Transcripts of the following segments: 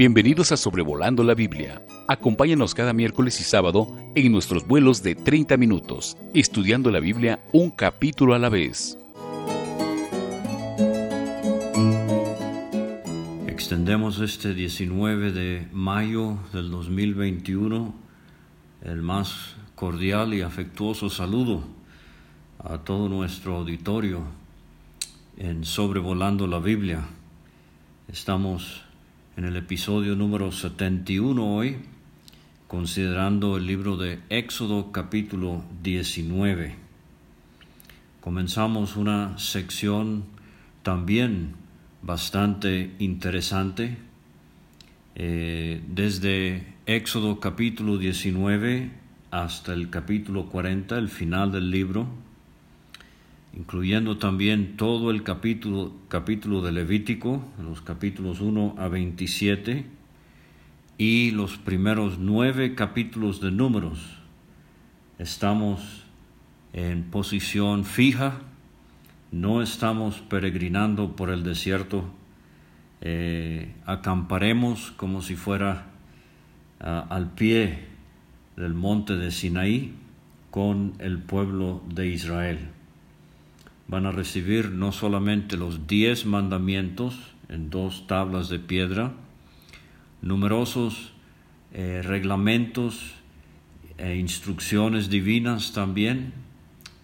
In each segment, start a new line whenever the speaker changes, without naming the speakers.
Bienvenidos a Sobrevolando la Biblia. Acompáñanos cada miércoles y sábado en nuestros vuelos de 30 minutos, estudiando la Biblia un capítulo a la vez.
Extendemos este 19 de mayo del 2021 el más cordial y afectuoso saludo a todo nuestro auditorio en Sobrevolando la Biblia. Estamos en el episodio número 71 hoy, considerando el libro de Éxodo capítulo 19. Comenzamos una sección también bastante interesante. Eh, desde Éxodo capítulo 19 hasta el capítulo 40, el final del libro, incluyendo también todo el capítulo, capítulo de Levítico, los capítulos 1 a 27, y los primeros nueve capítulos de números. Estamos en posición fija, no estamos peregrinando por el desierto, eh, acamparemos como si fuera ah, al pie del monte de Sinaí con el pueblo de Israel van a recibir no solamente los diez mandamientos en dos tablas de piedra, numerosos eh, reglamentos e instrucciones divinas también,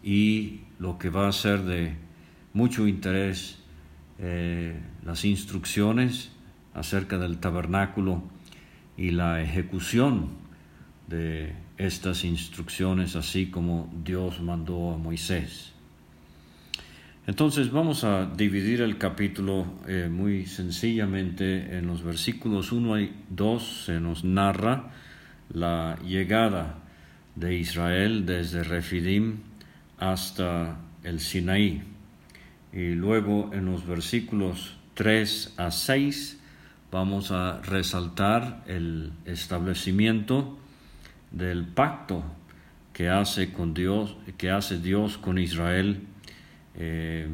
y lo que va a ser de mucho interés, eh, las instrucciones acerca del tabernáculo y la ejecución de estas instrucciones, así como Dios mandó a Moisés. Entonces vamos a dividir el capítulo eh, muy sencillamente en los versículos 1 y 2 se nos narra la llegada de Israel desde Refidim hasta el Sinaí. Y luego en los versículos 3 a 6 vamos a resaltar el establecimiento del pacto que hace con Dios, que hace Dios con Israel eh,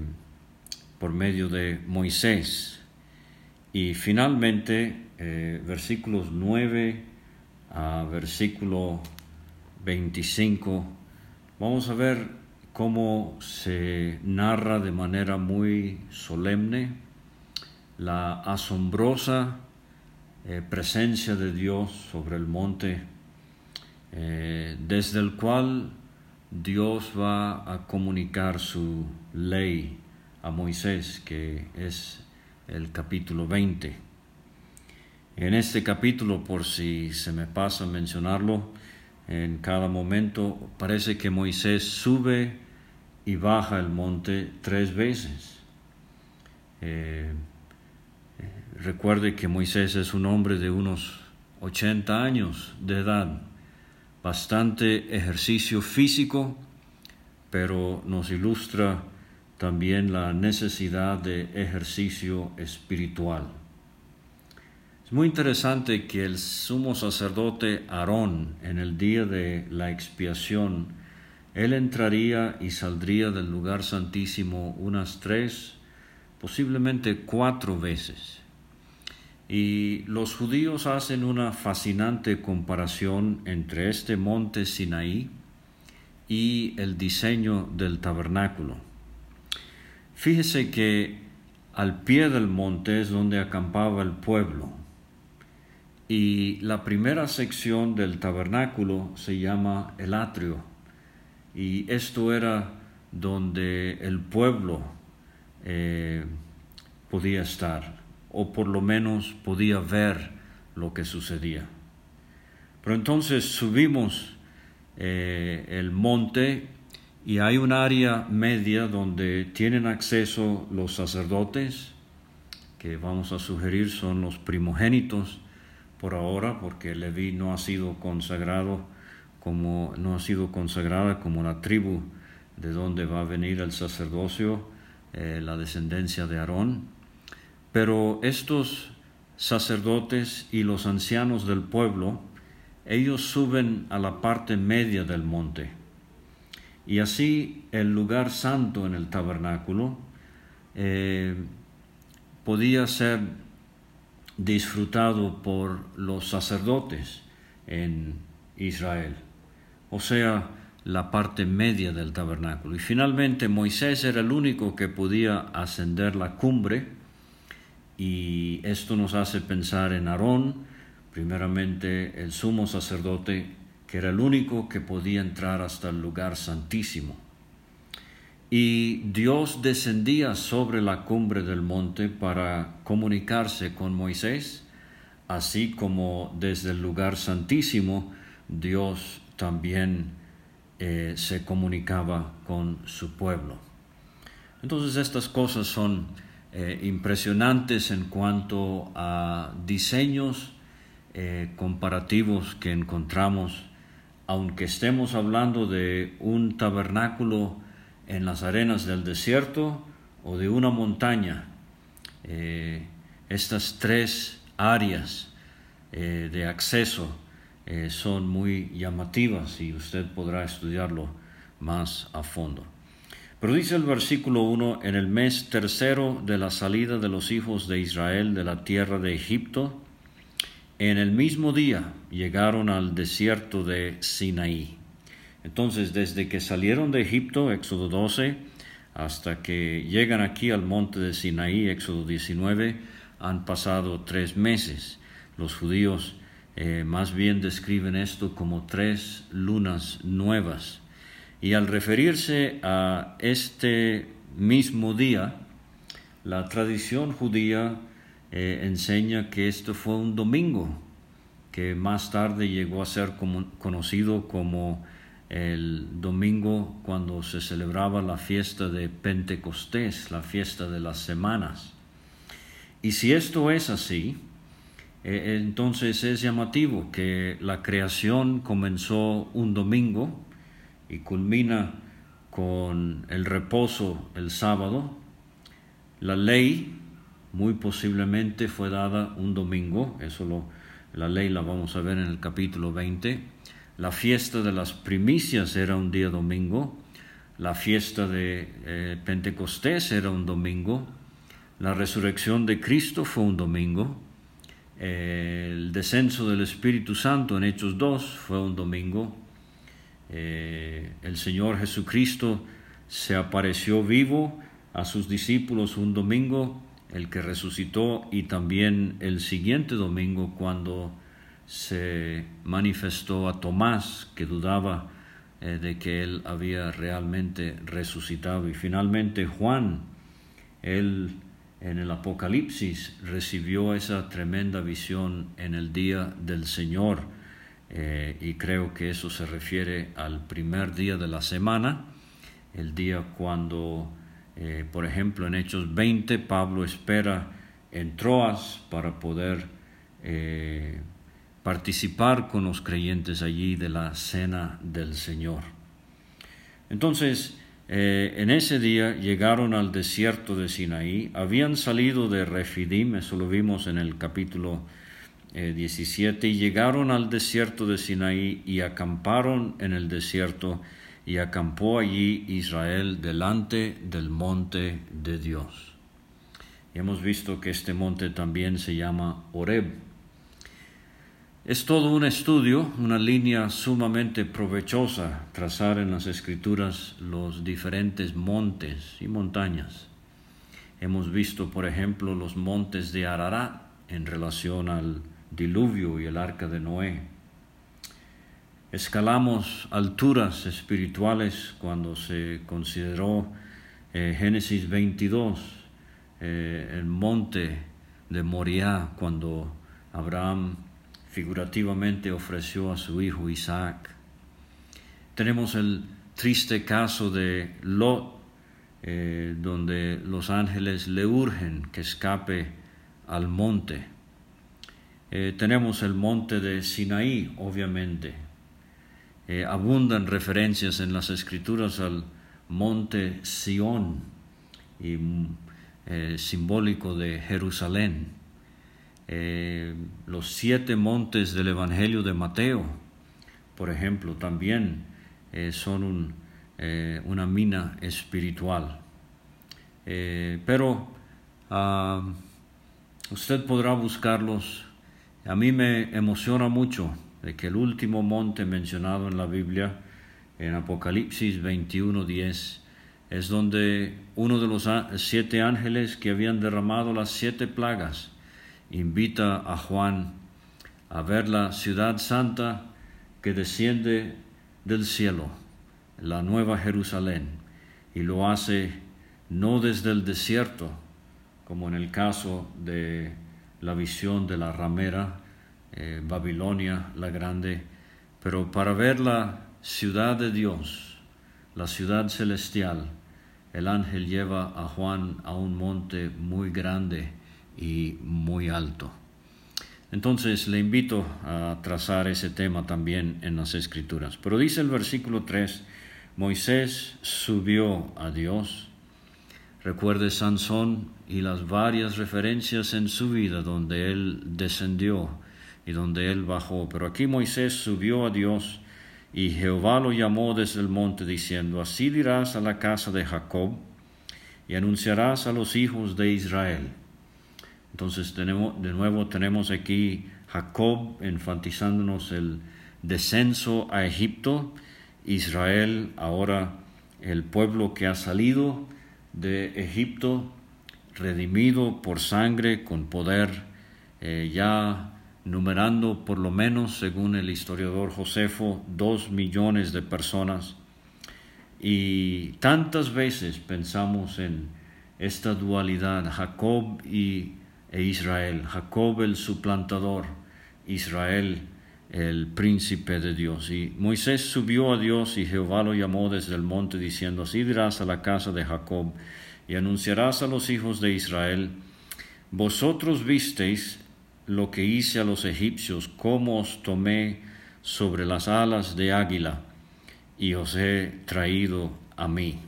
por medio de Moisés. Y finalmente, eh, versículos 9 a versículo 25, vamos a ver cómo se narra de manera muy solemne la asombrosa eh, presencia de Dios sobre el monte, desde el cual Dios va a comunicar su ley a Moisés, que es el capítulo 20. En este capítulo, por si se me pasa mencionarlo, en cada momento parece que Moisés sube y baja el monte tres veces. Eh, recuerde que Moisés es un hombre de unos 80 años de edad bastante ejercicio físico, pero nos ilustra también la necesidad de ejercicio espiritual. Es muy interesante que el sumo sacerdote Aarón, en el día de la expiación, él entraría y saldría del lugar santísimo unas tres, posiblemente cuatro veces. Y los judíos hacen una fascinante comparación entre este monte Sinaí y el diseño del tabernáculo. Fíjese que al pie del monte es donde acampaba el pueblo. Y la primera sección del tabernáculo se llama el atrio. Y esto era donde el pueblo eh, podía estar o por lo menos podía ver lo que sucedía. Pero entonces subimos eh, el monte y hay un área media donde tienen acceso los sacerdotes, que vamos a sugerir son los primogénitos por ahora, porque Leví no ha sido consagrado como no ha sido consagrada como la tribu de donde va a venir el sacerdocio, eh, la descendencia de Aarón. Pero estos sacerdotes y los ancianos del pueblo, ellos suben a la parte media del monte. Y así el lugar santo en el tabernáculo eh, podía ser disfrutado por los sacerdotes en Israel, o sea, la parte media del tabernáculo. Y finalmente Moisés era el único que podía ascender la cumbre y esto nos hace pensar en Aarón, primeramente el sumo sacerdote, que era el único que podía entrar hasta el lugar santísimo. Y Dios descendía sobre la cumbre del monte para comunicarse con Moisés, así como desde el lugar santísimo Dios también eh, se comunicaba con su pueblo. Entonces estas cosas son eh, impresionantes en cuanto a diseños eh, comparativos que encontramos, aunque estemos hablando de un tabernáculo en las arenas del desierto o de una montaña. Eh, estas tres áreas de acceso son muy llamativas y usted podrá estudiarlo más a fondo. Pero dice el versículo 1, en el mes tercero de la salida de los hijos de Israel de la tierra de Egipto, en el mismo día llegaron al desierto de Sinaí. Entonces, desde que salieron de Egipto, Éxodo 12, hasta que llegan aquí al monte de Sinaí, Éxodo 19, han pasado tres meses. Los judíos eh, más bien describen esto como tres lunas nuevas. Y al referirse a este mismo día, la tradición judía eh, enseña que esto fue un domingo, que más tarde llegó a ser conocido como el domingo cuando se celebraba la fiesta de Pentecostés, la fiesta de las semanas. Y si esto es así, eh, entonces es llamativo que la creación comenzó un domingo y culmina con el reposo el sábado. La ley muy posiblemente fue dada un domingo, eso lo, la ley la vamos a ver en el capítulo 20 la fiesta de las primicias era un día domingo, la fiesta de eh, Pentecostés era un domingo, la resurrección de Cristo fue un domingo, el descenso del Espíritu Santo en Hechos 2 fue un domingo, eh, el Señor Jesucristo se apareció vivo a sus discípulos un domingo, el que resucitó y también el siguiente domingo cuando se manifestó a Tomás, que dudaba eh, de que él había realmente resucitado. Y finalmente Juan, él en el Apocalipsis recibió esa tremenda visión en el día del Señor. Eh, y creo que eso se refiere al primer día de la semana, el día cuando, eh, por ejemplo, en Hechos 20, Pablo espera en Troas para poder participar con los creyentes allí de la cena del Señor. Entonces, eh, en ese día llegaron al desierto de Sinaí, habían salido de Refidim, eso lo vimos en el capítulo 17, eh, y llegaron al desierto de Sinaí y acamparon en el desierto, y acampó allí Israel delante del monte de Dios. Y hemos visto que este monte también se llama Oreb, es todo un estudio, una línea sumamente provechosa trazar en las escrituras los diferentes montes y montañas. Hemos visto, por ejemplo, los montes de Ararat en relación al diluvio y el arca de Noé. Escalamos alturas espirituales cuando se consideró eh, Génesis 22, eh, el monte de Moriah, cuando Abraham figurativamente ofreció a su hijo Isaac. Tenemos el triste caso de Lot, eh, donde los ángeles le urgen que escape al monte. Eh, tenemos el monte de Sinaí, obviamente. Eh, abundan referencias en las escrituras al monte Sión, y, simbólico de Jerusalén. Eh, los siete montes del Evangelio de Mateo, por ejemplo, también eh, son eh, una mina espiritual. pero ah, usted podrá buscarlos. A mí me emociona mucho que el último monte mencionado en la Biblia, en Apocalipsis 21:10, es donde uno de los siete ángeles que habían derramado las siete plagas invita a Juan a ver la ciudad santa que desciende del cielo, la nueva Jerusalén, y lo hace no desde el desierto, como en el caso de la visión de la ramera, eh, Babilonia la grande, pero para ver la ciudad de Dios, la ciudad celestial, el ángel lleva a Juan a un monte muy grande y muy alto. Entonces le invito a trazar ese tema también en las escrituras. Pero dice el versículo 3, Moisés subió a Dios. Recuerde Sansón y las varias referencias en su vida donde él descendió y donde él bajó. Pero aquí Moisés subió a Dios y Jehová lo llamó desde el monte diciendo, así dirás a la casa de Jacob y anunciarás a los hijos de Israel. Entonces de nuevo tenemos aquí Jacob enfatizándonos el descenso a Egipto, Israel ahora el pueblo que ha salido de Egipto, redimido por sangre, con poder, eh, ya numerando por lo menos, según el historiador Josefo, dos millones de personas. Y tantas veces pensamos en esta dualidad, Jacob y, e Israel, Jacob el suplantador, Israel el príncipe de Dios. Y Moisés subió a Dios y Jehová lo llamó desde el monte diciendo, así dirás a la casa de Jacob y anunciarás a los hijos de Israel, vosotros visteis lo que hice a los egipcios, cómo os tomé sobre las alas de águila y os he traído a mí.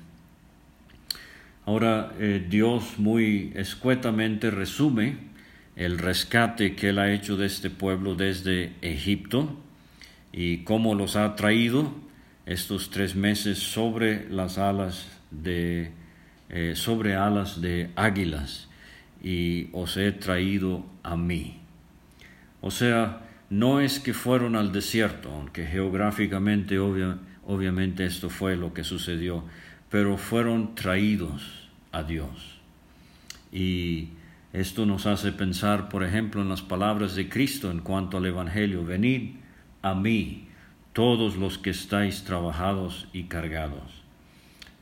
Ahora eh, Dios muy escuetamente resume el rescate que Él ha hecho de este pueblo desde Egipto y cómo los ha traído estos tres meses sobre las alas de eh, sobre alas de águilas y os he traído a mí. O sea, no es que fueron al desierto, aunque geográficamente obviamente esto fue lo que sucedió, pero fueron traídos a Dios. Y esto nos hace pensar, por ejemplo, en las palabras de Cristo en cuanto al Evangelio, venid a mí, todos los que estáis trabajados y cargados.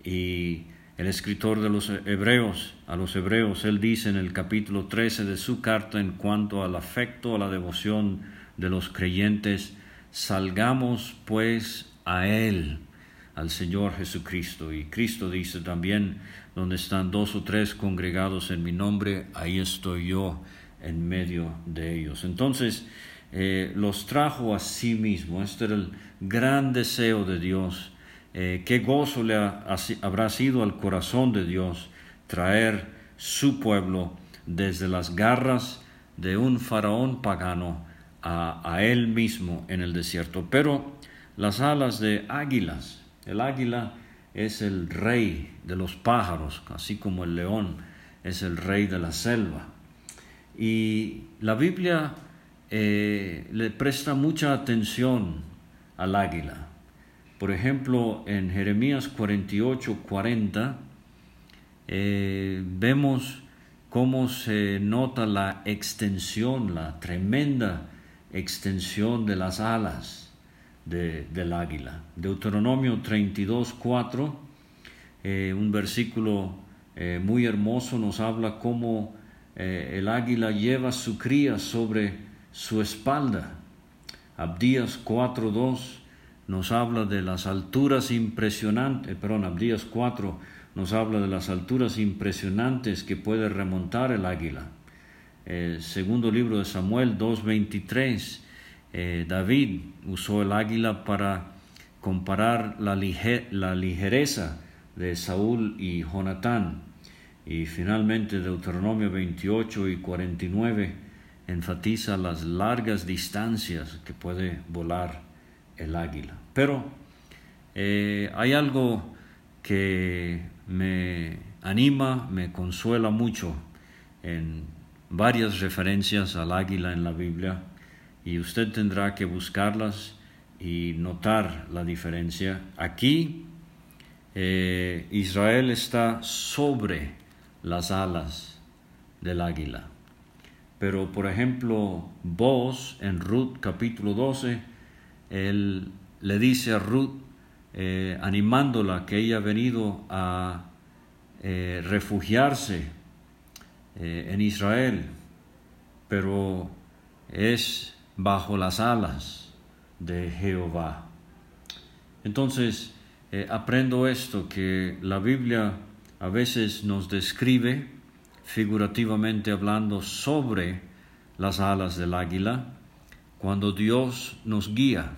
Y el escritor de los hebreos, a los hebreos, él dice en el capítulo 13 de su carta en cuanto al afecto, a la devoción de los creyentes, salgamos pues a Él, al Señor Jesucristo. Y Cristo dice también, donde están dos o tres congregados en mi nombre, ahí estoy yo en medio de ellos. Entonces, eh, los trajo a sí mismo. Este era el gran deseo de Dios eh, qué gozo le habrá sido al corazón de Dios traer su pueblo desde las garras de un faraón pagano a, él mismo en el desierto. Pero las alas de águilas, el águila es el rey de los pájaros, así como el león es el rey de la selva. Y la Biblia eh, le presta mucha atención al águila. Por ejemplo, en Jeremías 48, 40, eh, vemos cómo se nota la extensión, la tremenda extensión de las alas del águila. Deuteronomio 32, 4, eh, un versículo eh, muy hermoso nos habla cómo el águila lleva su cría sobre su espalda. Abdías 4, 2, nos habla de las alturas impresionantes, perdón, Abdías 4 nos habla de las alturas impresionantes que puede remontar el águila. El segundo libro de Samuel 2.23, eh, David usó el águila para comparar la, ligereza de Saúl y Jonatán. Y finalmente Deuteronomio 28 y 49 enfatiza las largas distancias que puede volar el águila. Pero eh, hay algo que me anima, me consuela mucho en varias referencias al águila en la Biblia y usted tendrá que buscarlas y notar la diferencia. Aquí eh, Israel está sobre las alas del águila. Pero por ejemplo, vos en Ruth capítulo 12, él le dice a Ruth, eh, animándola que ella ha venido a eh, refugiarse en Israel, pero es bajo las alas de Jehová. Entonces, eh, aprendo esto, que la Biblia a veces nos describe, figurativamente hablando, sobre las alas del águila, cuando Dios nos guía.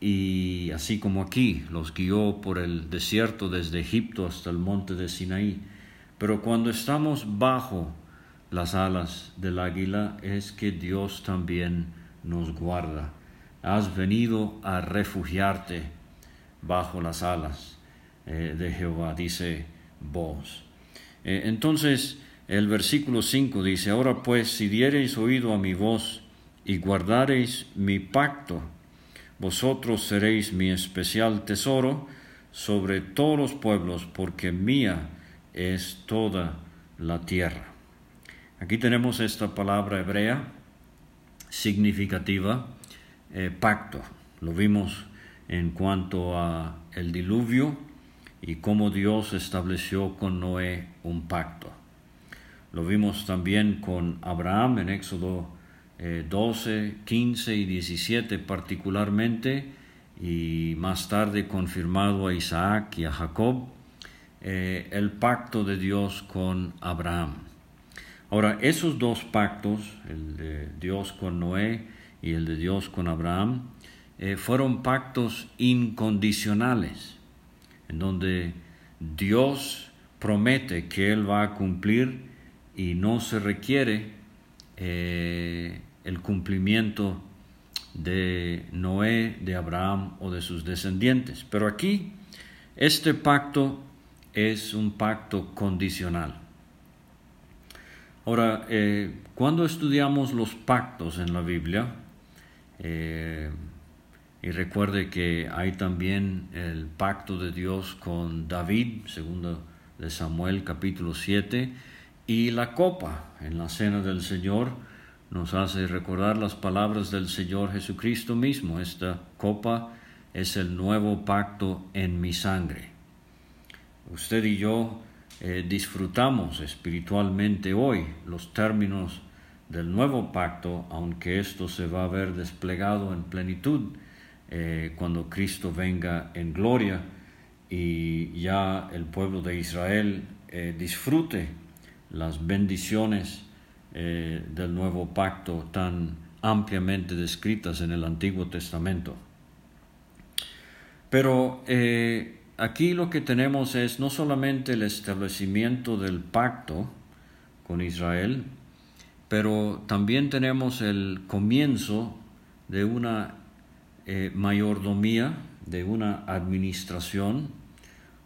Y así como aquí, los guió por el desierto desde Egipto hasta el monte de Sinaí. Pero cuando estamos bajo las alas del águila es que Dios también nos guarda. Has venido a refugiarte bajo las alas eh, de Jehová, dice vos. Eh, entonces el versículo 5 dice, ahora pues si diereis oído a mi voz y guardareis mi pacto, vosotros seréis mi especial tesoro sobre todos los pueblos, porque mía es toda la tierra. Aquí tenemos esta palabra hebrea significativa, eh, pacto. Lo vimos en cuanto a el diluvio y cómo Dios estableció con Noé un pacto. Lo vimos también con Abraham en Éxodo 12, eh, 15 y 17 particularmente, y más tarde confirmado a Isaac y a Jacob, eh, el pacto de Dios con Abraham. Ahora, esos dos pactos, el de Dios con Noé y el de Dios con Abraham, eh, fueron pactos incondicionales, en donde Dios promete que Él va a cumplir y no se requiere eh, el cumplimiento de Noé, de Abraham o de sus descendientes. Pero aquí, este pacto es un pacto condicional. Ahora, eh, cuando estudiamos los pactos en la Biblia, eh, y recuerde que hay también el pacto de Dios con David, segundo de Samuel capítulo 7, y la copa en la cena del Señor nos hace recordar las palabras del Señor Jesucristo mismo. Esta copa es el nuevo pacto en mi sangre. Usted y yo eh, disfrutamos espiritualmente hoy los términos del nuevo pacto, aunque esto se va a ver desplegado en plenitud eh, cuando Cristo venga en gloria y ya el pueblo de Israel eh, disfrute las bendiciones del nuevo pacto tan ampliamente descritas en el Antiguo Testamento. Pero aquí lo que tenemos es no solamente el establecimiento del pacto con Israel, pero también tenemos el comienzo de una eh, mayordomía, de una administración,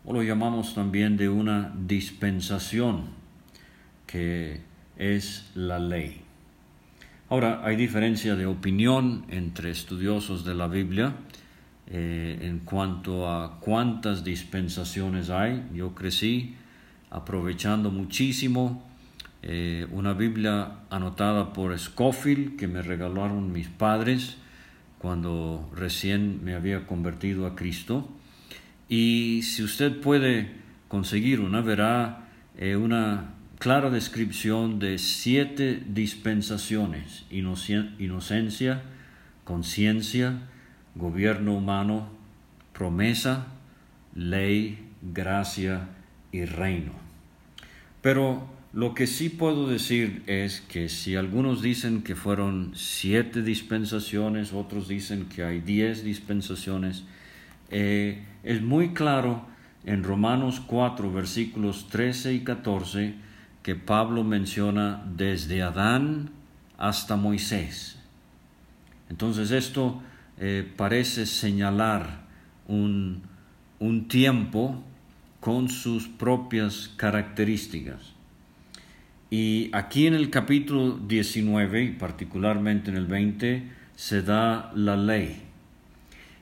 o lo llamamos también de una dispensación, que es la ley. Ahora, hay diferencia de opinión entre estudiosos de la Biblia, eh, en cuanto a cuántas dispensaciones hay. Yo crecí aprovechando muchísimo eh, una Biblia anotada por Scofield que me regalaron mis padres cuando recién me había convertido a Cristo. Y si usted puede conseguir una, verá eh, una clara descripción de siete dispensaciones, inocencia, conciencia, gobierno humano, promesa, ley, gracia y reino. Pero lo que sí puedo decir es que si algunos dicen que fueron siete dispensaciones, otros dicen que hay diez dispensaciones, eh, es muy claro en Romanos 4, versículos 13 y 14, que Pablo menciona desde Adán hasta Moisés. Entonces esto eh, parece señalar un, tiempo con sus propias características. Y aquí en el capítulo 19, y particularmente en el 20, se da la ley.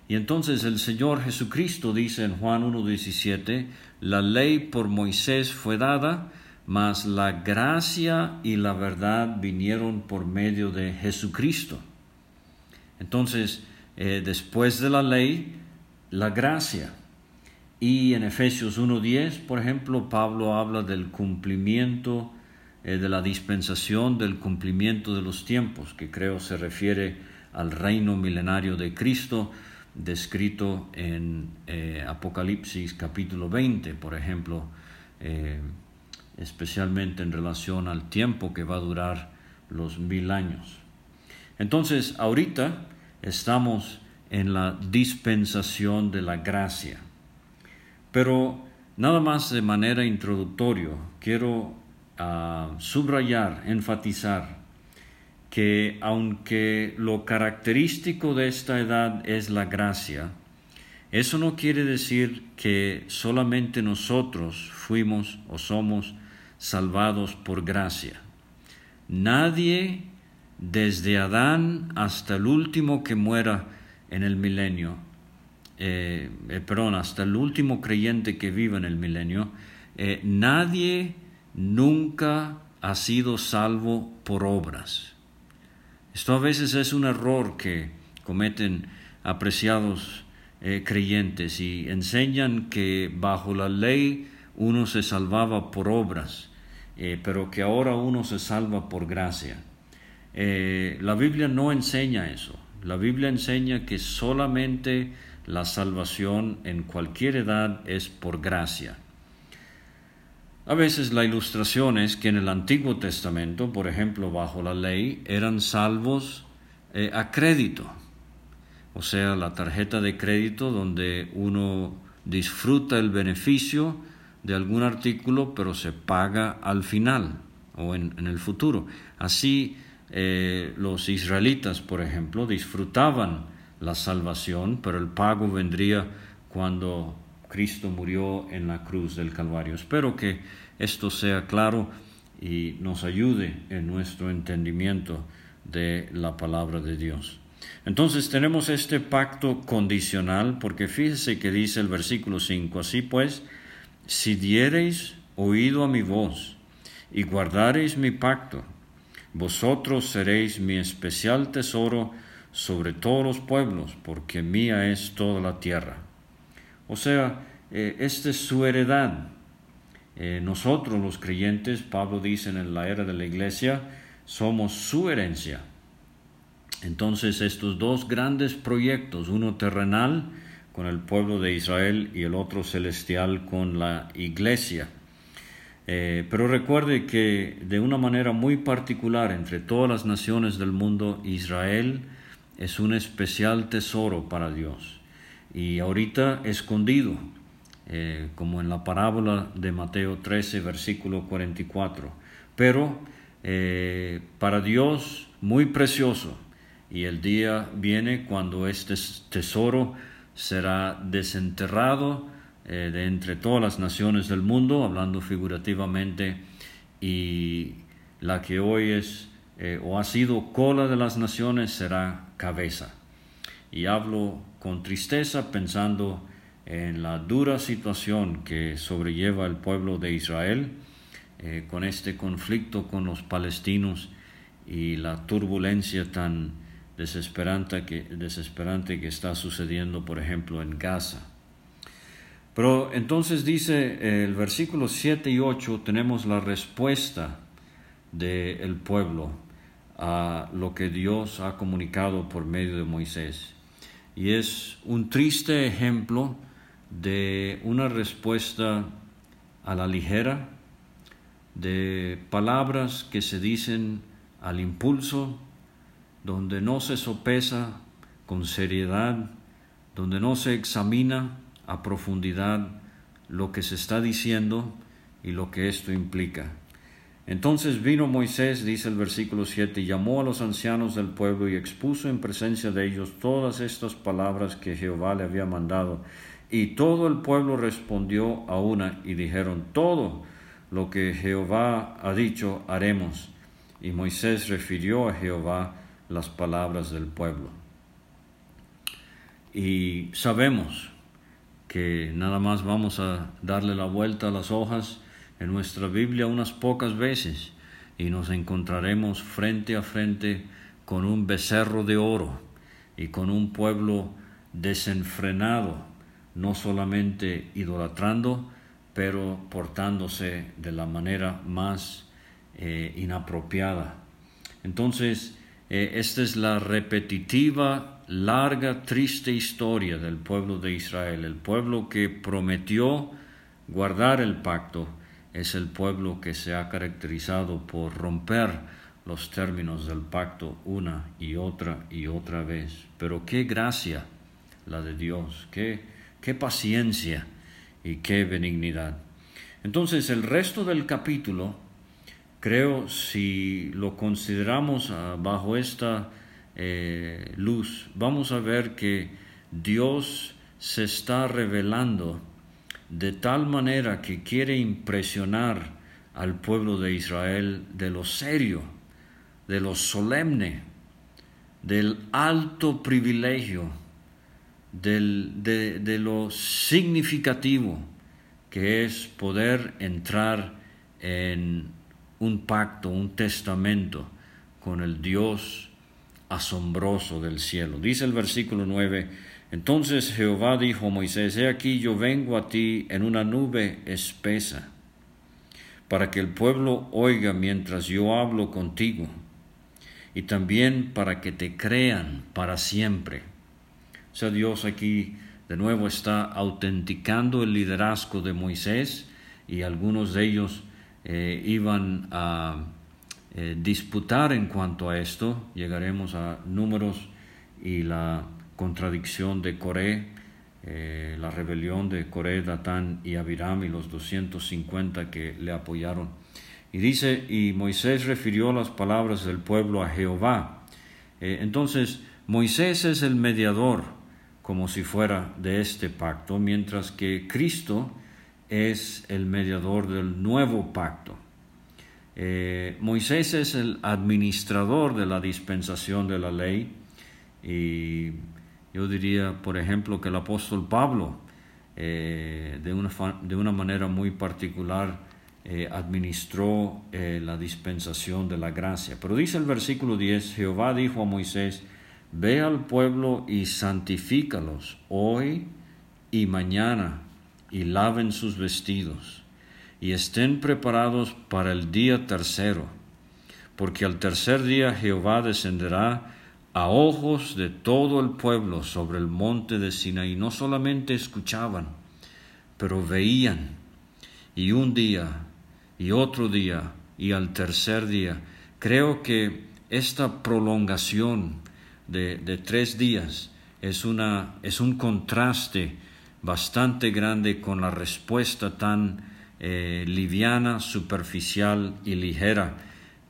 Y entonces el Señor Jesucristo dice en Juan 1.17, la ley por Moisés fue dada, mas la gracia y la verdad vinieron por medio de Jesucristo. Entonces, eh, después de la ley, la gracia. Y en Efesios 1.10, por ejemplo, Pablo habla del cumplimiento eh, de la dispensación, del cumplimiento de los tiempos, que creo se refiere al reino milenario de Cristo, descrito en eh, Apocalipsis capítulo 20, por ejemplo, especialmente en relación al tiempo que va a durar los mil años. Entonces, ahorita estamos en la dispensación de la gracia. Pero nada más de manera introductoria, quiero ah, subrayar, enfatizar que aunque lo característico de esta edad es la gracia, eso no quiere decir que solamente nosotros fuimos o somos salvados por gracia. Nadie desde Adán hasta el último que muera en el milenio, eh, eh, perdón, hasta el último creyente que viva en el milenio, eh, nadie nunca ha sido salvo por obras. Esto a veces es un error que cometen apreciados creyentes y enseñan que bajo la ley uno se salvaba por obras, pero que ahora uno se salva por gracia. Eh, la Biblia no enseña eso. La Biblia enseña que solamente la salvación en cualquier edad es por gracia. A veces la ilustración es que en el Antiguo Testamento, por ejemplo, bajo la ley, eran salvos eh, a crédito, o sea, la tarjeta de crédito donde uno disfruta el beneficio de algún artículo, pero se paga al final o en, en el futuro. Así eh, los israelitas, por ejemplo, disfrutaban la salvación, pero el pago vendría cuando Cristo murió en la cruz del Calvario. Espero que esto sea claro y nos ayude en nuestro entendimiento de la palabra de Dios. Entonces tenemos este pacto condicional, porque fíjese que dice el versículo 5, así pues, si diereis oído a mi voz y guardareis mi pacto, vosotros seréis mi especial tesoro sobre todos los pueblos, porque mía es toda la tierra. O sea, eh, esta es su heredad. Eh, nosotros los creyentes, Pablo dice en la era de la iglesia, somos su herencia. Entonces estos dos grandes proyectos, uno terrenal con el pueblo de Israel y el otro celestial con la iglesia, eh, pero recuerde que de una manera muy particular entre todas las naciones del mundo, Israel es un especial tesoro para Dios. Y ahorita escondido, eh, como en la parábola de Mateo 13, versículo 44. Pero eh, para Dios muy precioso. Y el día viene cuando este tesoro será desenterrado eh, de entre todas las naciones del mundo, hablando figurativamente, y la que hoy es eh, o ha sido cola de las naciones será cabeza. Y hablo con tristeza pensando en la dura situación que sobrelleva el pueblo de Israel eh, con este conflicto con los palestinos y la turbulencia tan desesperante que, desesperante que está sucediendo, por ejemplo, en Gaza. Pero entonces dice el versículo 7 y 8, tenemos la respuesta del pueblo a lo que Dios ha comunicado por medio de Moisés. Y es un triste ejemplo de una respuesta a la ligera, de palabras que se dicen al impulso, donde no se sopesa con seriedad, donde no se examina a profundidad lo que se está diciendo y lo que esto implica. Entonces vino Moisés, dice el versículo 7, y llamó a los ancianos del pueblo y expuso en presencia de ellos todas estas palabras que Jehová le había mandado. Y todo el pueblo respondió a una y dijeron, todo lo que Jehová ha dicho haremos. Y Moisés refirió a Jehová las palabras del pueblo. Y sabemos que nada más vamos a darle la vuelta a las hojas en nuestra Biblia unas pocas veces y nos encontraremos frente a frente con un becerro de oro y con un pueblo desenfrenado, no solamente idolatrando, pero portándose de la manera más eh, inapropiada. Entonces, eh, esta es la repetitiva, larga, triste historia del pueblo de Israel. El pueblo que prometió guardar el pacto es el pueblo que se ha caracterizado por romper los términos del pacto una y otra y otra vez. Pero qué gracia la de Dios, qué, qué paciencia y qué benignidad. Entonces el resto del capítulo, creo, si lo consideramos ah, bajo esta eh, luz, vamos a ver que Dios se está revelando de tal manera que quiere impresionar al pueblo de Israel de lo serio, de lo solemne, del alto privilegio de, lo significativo que es poder entrar en un pacto, un testamento con el Dios asombroso del cielo. Dice el versículo 9, entonces Jehová dijo a Moisés, he aquí yo vengo a ti en una nube espesa, para que el pueblo oiga mientras yo hablo contigo, y también para que te crean para siempre o sea, Dios aquí de nuevo está autenticando el liderazgo de Moisés y algunos de ellos eh, iban a eh, disputar en cuanto a esto. Llegaremos a números y la contradicción de Coré, eh, la rebelión de Coré, Datán y Abiram y los 250 que le apoyaron. Y dice, y Moisés refirió las palabras del pueblo a Jehová. entonces, Moisés es el mediador como si fuera de este pacto, mientras que Cristo es el mediador del nuevo pacto. Eh, Moisés es el administrador de la dispensación de la ley y yo diría, por ejemplo, que el apóstol Pablo, eh, de, una, de, una, manera muy particular, eh, administró la dispensación de la gracia. Pero dice el versículo 10, Jehová dijo a Moisés, Ve al pueblo y santifícalos hoy y mañana, y laven sus vestidos, y estén preparados para el día tercero, porque al tercer día Jehová descenderá a ojos de todo el pueblo sobre el monte de Sinaí. No solamente escuchaban, pero veían, y un día, y otro día, y al tercer día. Creo que esta prolongación de, tres días es, una, es un contraste bastante grande con la respuesta tan eh, liviana, superficial y ligera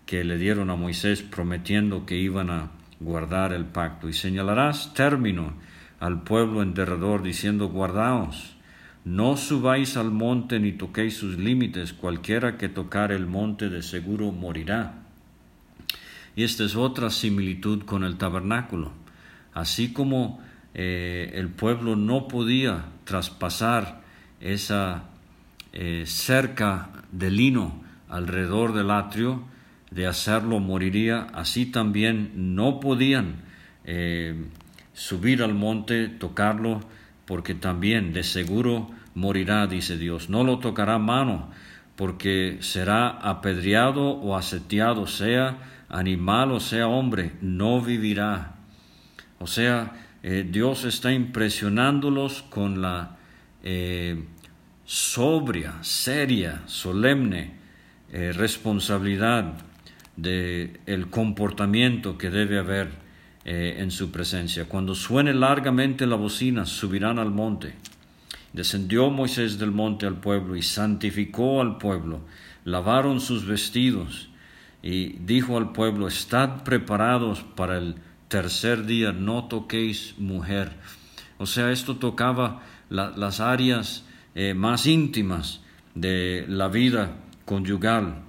que le dieron a Moisés prometiendo que iban a guardar el pacto. Y señalarás término al pueblo en derredor diciendo, guardaos, no subáis al monte ni toquéis sus límites, cualquiera que tocar el monte de seguro morirá. Y esta es otra similitud con el tabernáculo. Así como eh, el pueblo no podía traspasar esa eh, cerca de lino alrededor del atrio, de hacerlo moriría, así también no podían eh, subir al monte, tocarlo, porque también de seguro morirá, dice Dios. No lo tocará mano, porque será apedreado o asetiado, sea animal o sea hombre, no vivirá. O sea, eh, Dios está impresionándolos con la sobria, seria, solemne eh, responsabilidad del el comportamiento que debe haber en su presencia. Cuando suene largamente la bocina, subirán al monte. Descendió Moisés del monte al pueblo y santificó al pueblo, lavaron sus vestidos y dijo al pueblo, estad preparados para el tercer día, no toquéis mujer. O sea, esto tocaba las áreas eh, más íntimas de la vida conyugal,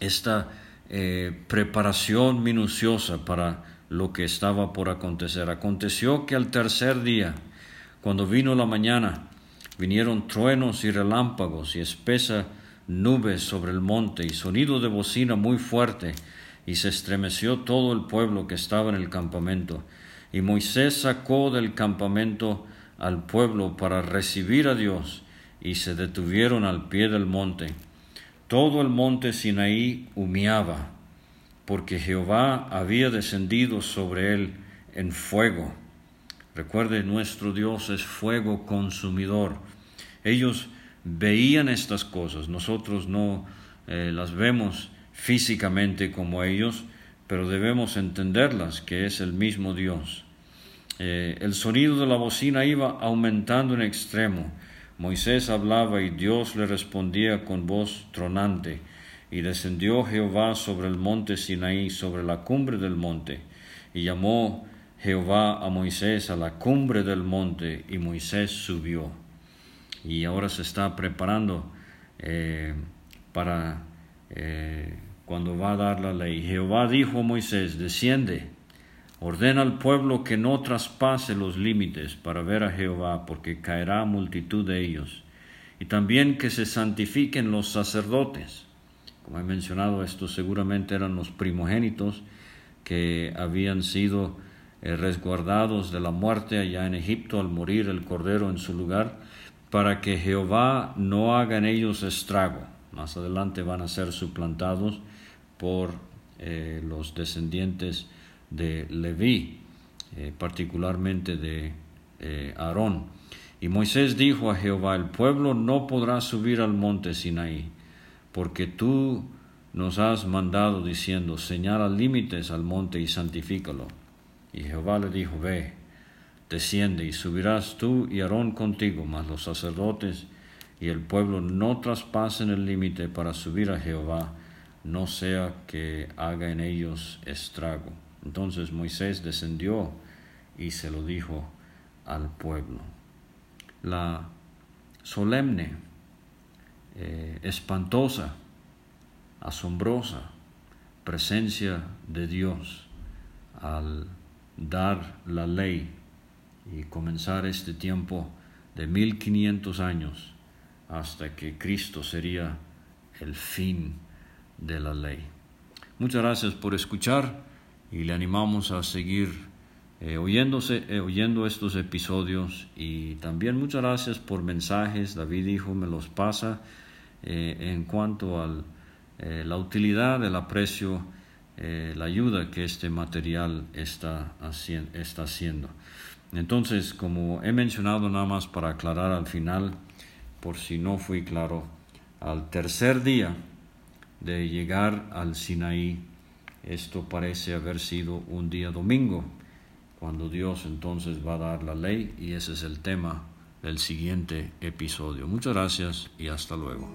esta eh, preparación minuciosa para lo que estaba por acontecer. Aconteció que al tercer día, cuando vino la mañana, vinieron truenos y relámpagos y espesa nubes sobre el monte y sonido de bocina muy fuerte, y se estremeció todo el pueblo que estaba en el campamento. Y Moisés sacó del campamento al pueblo para recibir a Dios, y se detuvieron al pie del monte. Todo el monte Sinaí humeaba, porque Jehová había descendido sobre él en fuego. Recuerde, nuestro Dios es fuego consumidor. Ellos veían estas cosas, nosotros no eh, las vemos físicamente como ellos, pero debemos entenderlas, que es el mismo Dios. Eh, el sonido de la bocina iba aumentando en extremo. Moisés hablaba y Dios le respondía con voz tronante. Y descendió Jehová sobre el monte Sinaí, sobre la cumbre del monte, y llamó Jehová a Moisés a la cumbre del monte, y Moisés subió. Y ahora se está preparando eh, para eh, cuando va a dar la ley. Jehová dijo a Moisés, desciende, ordena al pueblo que no traspase los límites para ver a Jehová, porque caerá multitud de ellos. Y también que se santifiquen los sacerdotes como he mencionado, estos seguramente eran los primogénitos que habían sido eh, resguardados de la muerte allá en Egipto al morir el cordero en su lugar, para que Jehová no haga en ellos estrago. Más adelante van a ser suplantados por eh, los descendientes de Leví, eh, particularmente de Aarón. Y Moisés dijo a Jehová, el pueblo no podrá subir al monte Sinaí, porque tú nos has mandado diciendo, señala límites al monte y santifícalo. Y Jehová le dijo, ve, desciende y subirás tú y Aarón contigo, mas los sacerdotes y el pueblo no traspasen el límite para subir a Jehová, no sea que haga en ellos estrago. Entonces Moisés descendió y se lo dijo al pueblo. La solemne eh, espantosa, asombrosa presencia de Dios al dar la ley y comenzar este tiempo de 1500 años hasta que Cristo sería el fin de la ley. Muchas gracias por escuchar y le animamos a seguir eh, oyéndose, eh, oyendo estos episodios y también muchas gracias por mensajes. David dijo, me los pasa eh, en cuanto a la utilidad, el aprecio, la ayuda que este material está, está haciendo. Entonces, como he mencionado nada más para aclarar al final, por si no fui claro, al tercer día de llegar al Sinaí, esto parece haber sido un día domingo, cuando Dios entonces va a dar la ley y ese es el tema el siguiente episodio. Muchas gracias y hasta luego.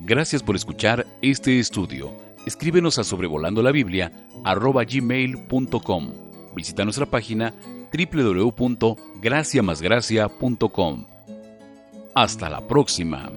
Gracias por escuchar este estudio. Escríbenos a sobrevolando la Biblia gmail.com. Visita nuestra página www.graciamasgracia.com. Hasta la próxima.